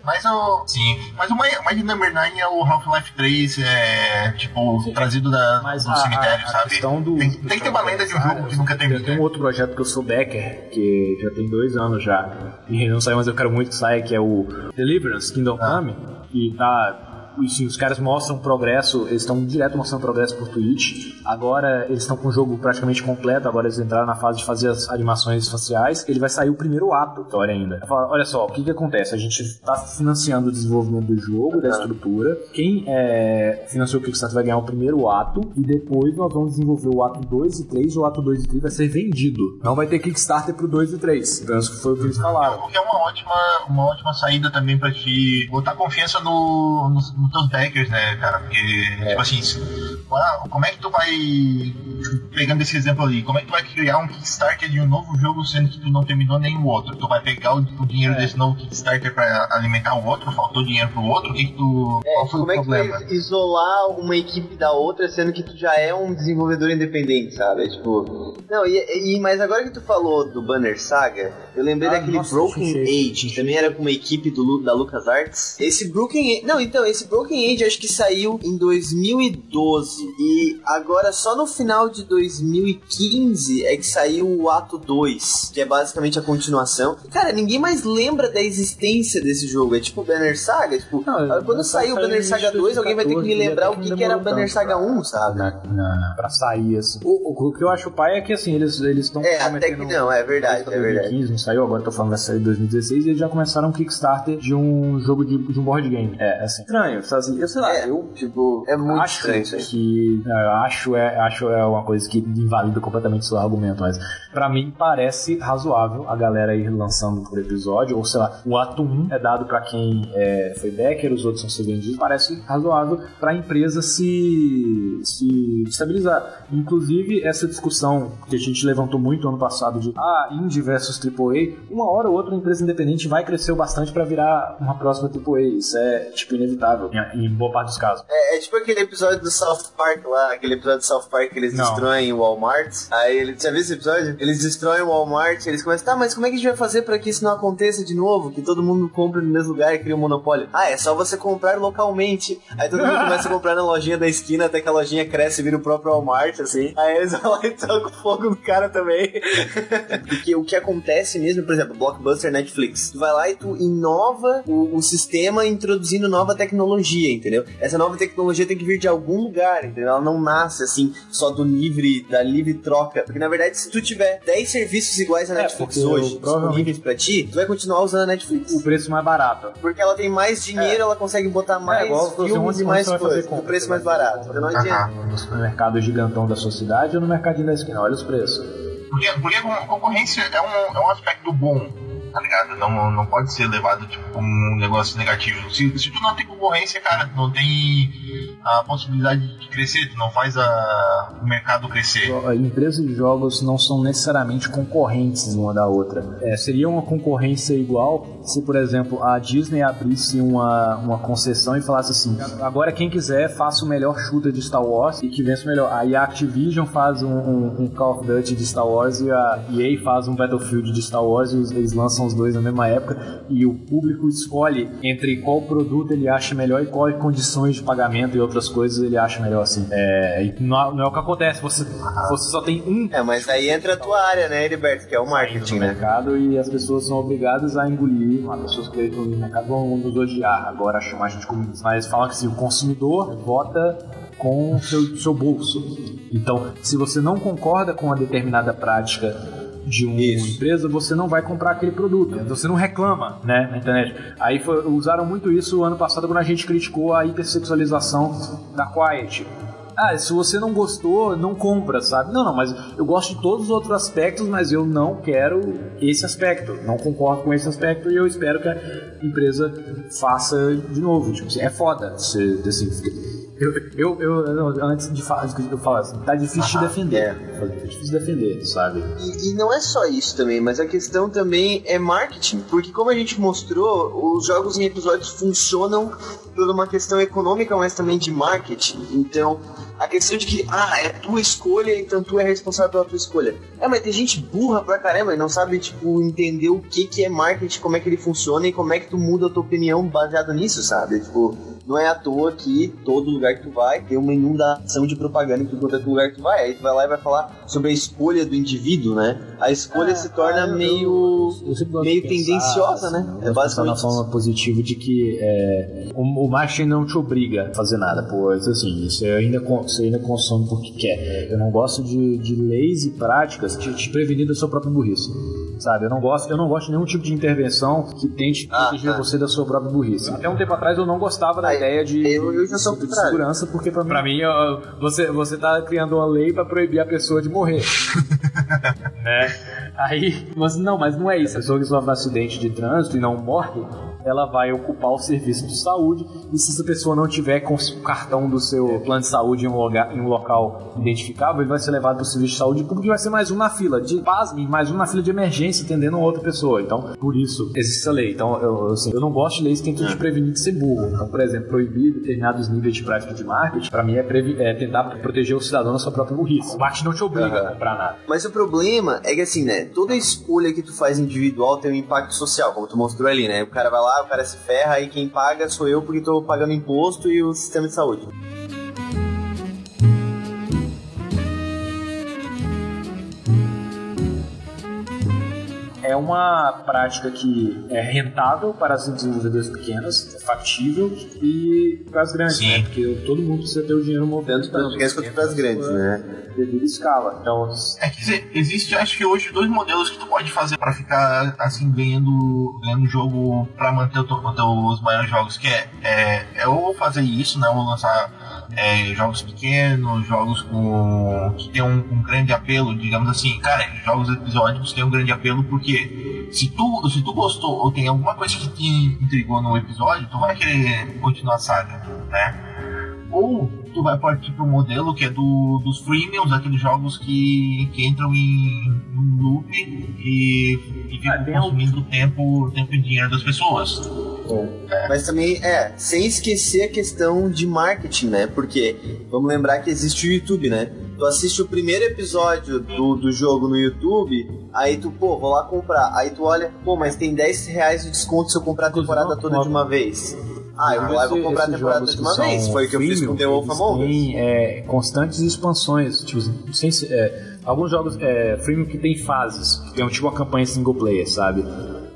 Mas o. Sim. Mas o My Number 9 é o Half-Life 3, é. Tipo, trazido da, Mas do a, cemitério, a, a sabe? questão do. tem, tem que ter uma lenda de um jogo que nunca Tem um outro projeto que eu sou backer, que já tem dois anos já. E não saiu, mas eu quero muito que saia, que é o Deliverance Kingdom Come. Que tá. E sim, os caras mostram progresso, eles estão direto mostrando progresso por Twitch. Agora eles estão com o jogo praticamente completo, agora eles entraram na fase de fazer as animações faciais. Ele vai sair o primeiro ato história ainda. Fala, Olha só, o que que acontece? A gente está financiando o desenvolvimento do jogo, da estrutura. Quem é, financiou o Kickstarter vai ganhar o primeiro ato e depois nós vamos desenvolver o ato 2 e 3. O ato 2 e 3 vai ser vendido. Não vai ter Kickstarter pro 2 e 3. Então isso foi o que eles falaram. O que é uma ótima, uma ótima saída também pra te botar confiança no, nos, teus backers, né, cara? Porque, tipo assim, como é que tu vai. Pegando esse exemplo ali, como é que tu vai criar um Kickstarter de um novo jogo sendo que tu não terminou nenhum outro? Tu vai pegar o, o dinheiro desse novo Kickstarter pra alimentar o outro? Faltou dinheiro pro outro? O que, que tu. qual foi como o é que tu problema? vai isolar uma equipe da outra, sendo que tu já é um desenvolvedor independente, sabe? É tipo. Não, e, e- mas agora que tu falou do Banner Saga, eu lembrei Ah, daquele nossa, Broken Age, que também era com uma equipe do, da LucasArts. Esse Broken Age. Não, então, esse Broken Age acho que saiu em 2012. E agora, só no final de 2015 é que saiu o Ato 2, que é basicamente a continuação. Cara, ninguém mais lembra da existência desse jogo. É tipo Banner Saga, tipo, Não, quando sair o Banner Saga 2, alguém vai ter que me 2014, lembrar o até que, que que era Banner Saga pra- 1, sabe? Na, na, pra sair, assim. O, o, o que eu acho pai é que, assim, eles estão É, até que não, é verdade, é verdade. 2015, não saiu, agora eu tô falando vai sair em 2016, e eles já começaram um Kickstarter de um jogo de, de um board game. É, assim. Estranho, eu sei lá, É, eu tipo, é muito acho estranho isso aí. que não, eu acho é acho é uma coisa que invalida completamente o seu argumento mas pra mim parece razoável a galera ir lançando por episódio ou sei lá o ato 1 é dado pra quem é, foi backer os outros são ser vendidos parece razoável pra empresa se se estabilizar. Inclusive essa discussão que a gente levantou muito ano passado de ah indie versus AAA uma hora ou outra a empresa independente vai crescer o bastante pra virar uma próxima AAA isso é tipo inevitável em, em boa parte dos casos É, é tipo aquele episódio do South Park lá, aquele episódio de South Park que eles Não. destroem o Walmart. Aí ele, já viu esse episódio? Eles destroem o Walmart, eles começam, tá, mas como é que a gente vai fazer pra que isso não aconteça de novo? Que todo mundo compre no mesmo lugar e cria um monopólio. Ah, é só você comprar localmente. Aí todo mundo começa a comprar na lojinha da esquina até que a lojinha cresce e vira o próprio Walmart, assim. Aí eles vão lá e tocam fogo no cara também. Porque o que acontece mesmo, por exemplo, Blockbuster Netflix. Tu vai lá e tu inova o, o sistema introduzindo nova tecnologia, entendeu? Essa nova tecnologia tem que vir de algum lugar, entendeu? Ela não nasce assim só do livre, da livre troca. Porque na verdade, se tu tiver 10 serviços iguais à É, Netflix hoje, disponíveis pra ti, tu vai continuar usando a Netflix. O preço mais barato. Porque ela tem mais dinheiro, ela consegue botar mais É. igual filmes onde e mais coisas. O preço mais barato. Então não adianta. No supermercado gigantão da sua cidade ou no mercadinho da esquina? Olha os preços. Porque, porque a concorrência é um, é um aspecto bom, tá ligado? Não, não pode ser levado tipo, como um negócio negativo. Se, se tu não tem concorrência, cara, tu não tem a possibilidade de crescer, tu não faz a, o mercado crescer. Empresas de jogos não são necessariamente concorrentes uma da outra. É, seria uma concorrência igual se, por exemplo, a Disney abrisse uma, uma concessão e falasse assim: agora quem quiser faça o melhor shooter de Star Wars e que vença o melhor. Aí a Activision faz um, um- um Call of Duty de Star Wars e a EA faz um Battlefield de Star Wars e eles lançam os dois na mesma época e o público escolhe entre qual produto ele acha melhor e quais condições de pagamento e outras coisas ele acha melhor assim. É, não, não é o que acontece, você, você só tem um É, mas aí entra a tua área, né, Heriberto? Que é o marketing, né? mercado e as pessoas são obrigadas a engolir. As pessoas que estão no mercado vão nos odiar agora, chamar a gente comunista. Mas falam que assim, o consumidor vota com o seu, seu bolso. Então, se você não concorda com uma determinada prática de uma Isso. empresa, você não vai comprar aquele produto. Você não reclama, né, na internet. Aí foi- usaram muito isso ano passado quando a gente criticou a hipersexualização da Quiet. Ah, se você não gostou, não compra, sabe? Não, não, mas eu gosto de todos os outros aspectos, mas eu não quero esse aspecto. Não concordo com esse aspecto e eu espero que a empresa faça de novo. Tipo, assim, é foda. Você, assim, eu, eu, eu- eu- antes de falar, eu falo assim, tá difícil de defender. Tá difícil de defender, sabe? E, e não é só isso também, mas a questão também é marketing, porque como a gente mostrou, os jogos em episódios funcionam por uma questão econômica, mas também de marketing. Então, a questão de que, ah, é tua escolha, então tu é responsável pela tua escolha. É, mas tem gente burra pra caramba e não sabe, tipo, entender o que que é marketing, como é que ele funciona e como é que tu muda a tua opinião baseado nisso, sabe? Tipo, não é à toa que todo lugar que tu vai tem uma inundação de propaganda em é lugar que tu vai. Aí tu vai lá e vai falar sobre a escolha do indivíduo, né? A escolha se torna Ah, eu- meio. eu meio pensar, tendenciosa, né? eu É gosto de pensar basicamente na forma positiva de que é, o, o marketing não te obriga a fazer nada, pô, isso assim, você ainda, você ainda consome porque quer. Eu não gosto de, de leis e práticas te, te prevenir da sua própria burrice. Sabe, eu não gosto, eu não gosto de nenhum tipo de intervenção que tente Ah, proteger tá. você da sua própria burrice. Até um tempo atrás eu não gostava da Ah, ideia de, eu- eu já sou de, segurança, porque pra mim, pra mim ó, você, você tá criando uma lei pra proibir a pessoa de morrer né? Aí, mas não, mas não é isso. A pessoa que sofre um acidente de trânsito e não morre, ela vai ocupar o serviço de saúde e se essa pessoa não tiver com o cartão do seu plano de saúde em um, lugar, em um local identificável, ele vai ser levado para o serviço de saúde público e vai ser mais um na fila. De pasme, mais um na fila de emergência atendendo outra pessoa. Então, por isso existe essa lei. Então, eu, assim, eu não gosto de leis que tentam te prevenir de ser burro. Então, por exemplo, proibir determinados níveis de prática de marketing, para mim é, é tentar proteger o cidadão da sua própria burrice. O marketing não te obriga a comprar nada. Mas o problema é que assim, né? Toda escolha que tu faz individual tem um impacto social, como tu mostrou ali, né? O cara vai lá, o cara se ferra e quem paga sou eu porque tô pagando imposto e o sistema de saúde. É uma prática que é rentável para as desenvolvedoras pequenas, é factível e para as grandes, Sim. né? Porque todo mundo precisa ter o dinheiro movendo Tanto pequenas quanto pras grandes, né? Devido à escala. Então, É que dizer, existe, acho que hoje, dois modelos que tu pode fazer pra ficar assim ganhando, ganhando jogo pra manter os maiores jogos, que é, é, é ou fazer isso, né? Ou lançar é, jogos pequenos, jogos com que tem um, um grande apelo, digamos assim, cara, jogos episódicos têm um grande apelo porque se tu, se tu gostou ou tem alguma coisa que te intrigou no episódio, tu vai querer continuar a saga, né? Ou tu vai partir para o modelo que é do, dos freemiums, aqueles jogos que, que entram em um loop e, e ficam Ah, tem consumindo tempo, tempo e dinheiro das pessoas. Mas também, é, sem esquecer a questão de marketing, né? Porque vamos lembrar que existe o YouTube, né? Tu assiste o primeiro episódio do, do jogo no YouTube, aí tu, pô, vou lá comprar. Aí tu olha, pô, mas tem 10 reais de desconto se eu comprar a temporada toda de uma vez. Ah, eu vou lá e vou comprar a temporada de uma vez. Foi o que eu fiz com The Wolf Among Us. Tem é, constantes expansões. Tipo, sem, é, alguns jogos é, freemium que tem fases, que tem tipo uma campanha single player, sabe?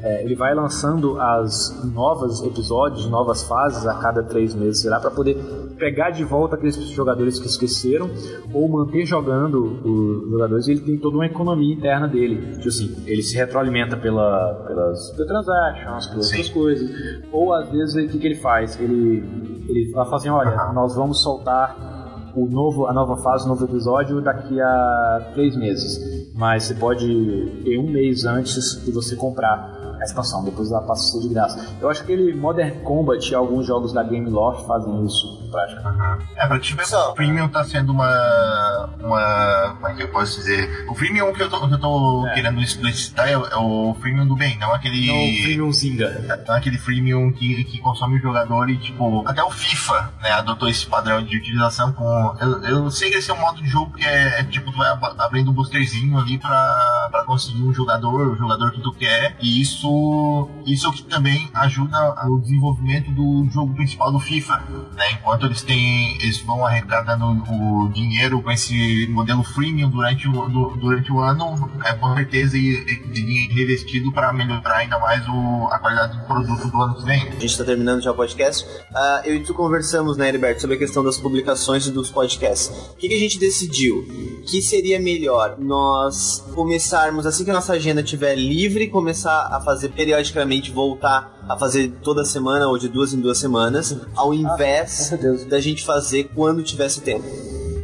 É, ele vai lançando as novas episódios, novas fases a cada três meses, será para poder pegar de volta aqueles jogadores que esqueceram ou manter jogando os jogadores. Ele tem toda uma economia interna dele. Tipo assim, ele se retroalimenta pela, pelas transactions, pelas Sim. outras coisas. Ou às vezes o que, que ele faz? Ele, ele fala assim: olha, Aham. nós vamos soltar o novo, a nova fase, o novo episódio daqui a três meses. Mas você pode ter um mês antes de você comprar a expansão, depois ela passa a ser de graça. Eu acho que ele Modern Combat e alguns jogos da Game Loft fazem isso prática. É, pra Só. o Premium tá sendo uma. uma. Como é que eu posso dizer? O Premium que eu tô, que eu tô É. querendo explicitar é, o- é o Premium do bem, não aquele. Não, Premium Zinga. Não aquele freemium que, que consome o jogador e, tipo, até o FIFA, né, adotou esse padrão de utilização com... Eu, eu sei que esse é um modo de jogo que é, é, tipo, tu vai ab- abrindo um boosterzinho ali pra, pra conseguir um jogador, o jogador que tu quer, e isso, isso é o que também ajuda o desenvolvimento do jogo principal do FIFA, né, enquanto eles têm, eles vão arrecadando o dinheiro com esse modelo freemium durante o, do- durante o ano, é com certeza e- e revestido para melhorar ainda mais o, a qualidade do produto do ano que vem. A gente tá terminando já o podcast. Ah, eu e tu conversamos, né, Heriberto, sobre a questão das publicações e dos podcasts. O que, que a gente decidiu? Que seria melhor nós começarmos, assim que a nossa agenda estiver livre, começar a fazer periodicamente, voltar a fazer toda semana ou de duas em duas semanas, ao invés certeza. da gente fazer quando tivesse tempo.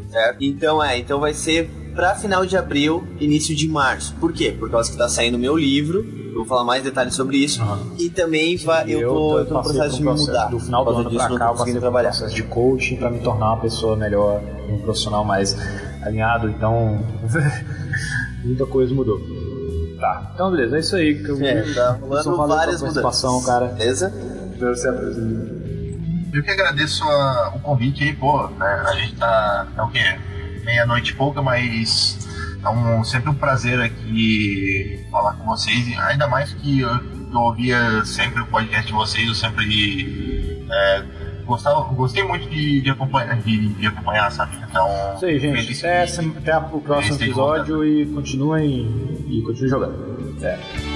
Certo? Então é, então vai ser pra final de abril, início de março. Por quê? Por causa que tá saindo meu livro. Eu vou falar mais detalhes sobre isso. Aham. E também vai, eu, tô, eu tô no processo de me mudar. Do final do ano disso, pra cá, eu passei trabalhar. processo de coaching pra me tornar uma pessoa melhor, um profissional mais alinhado, então muita coisa mudou. Tá, então beleza, é isso aí que eu É, tá Só rolando várias participação, cara. Beleza? Você apresenta. Eu que agradeço a- o convite aí, pô, né? A gente tá. É o quê? Meia-noite e pouca, mas é um, sempre um prazer aqui falar com vocês. Ainda mais que eu, eu ouvia sempre o podcast de vocês, eu sempre é, gostava, gostei muito de, de acompanhar, de, de acompanhar, sabe? Então. Isso aí, feliz gente. Até, até o próximo episódio e continuem e continuem jogando. É.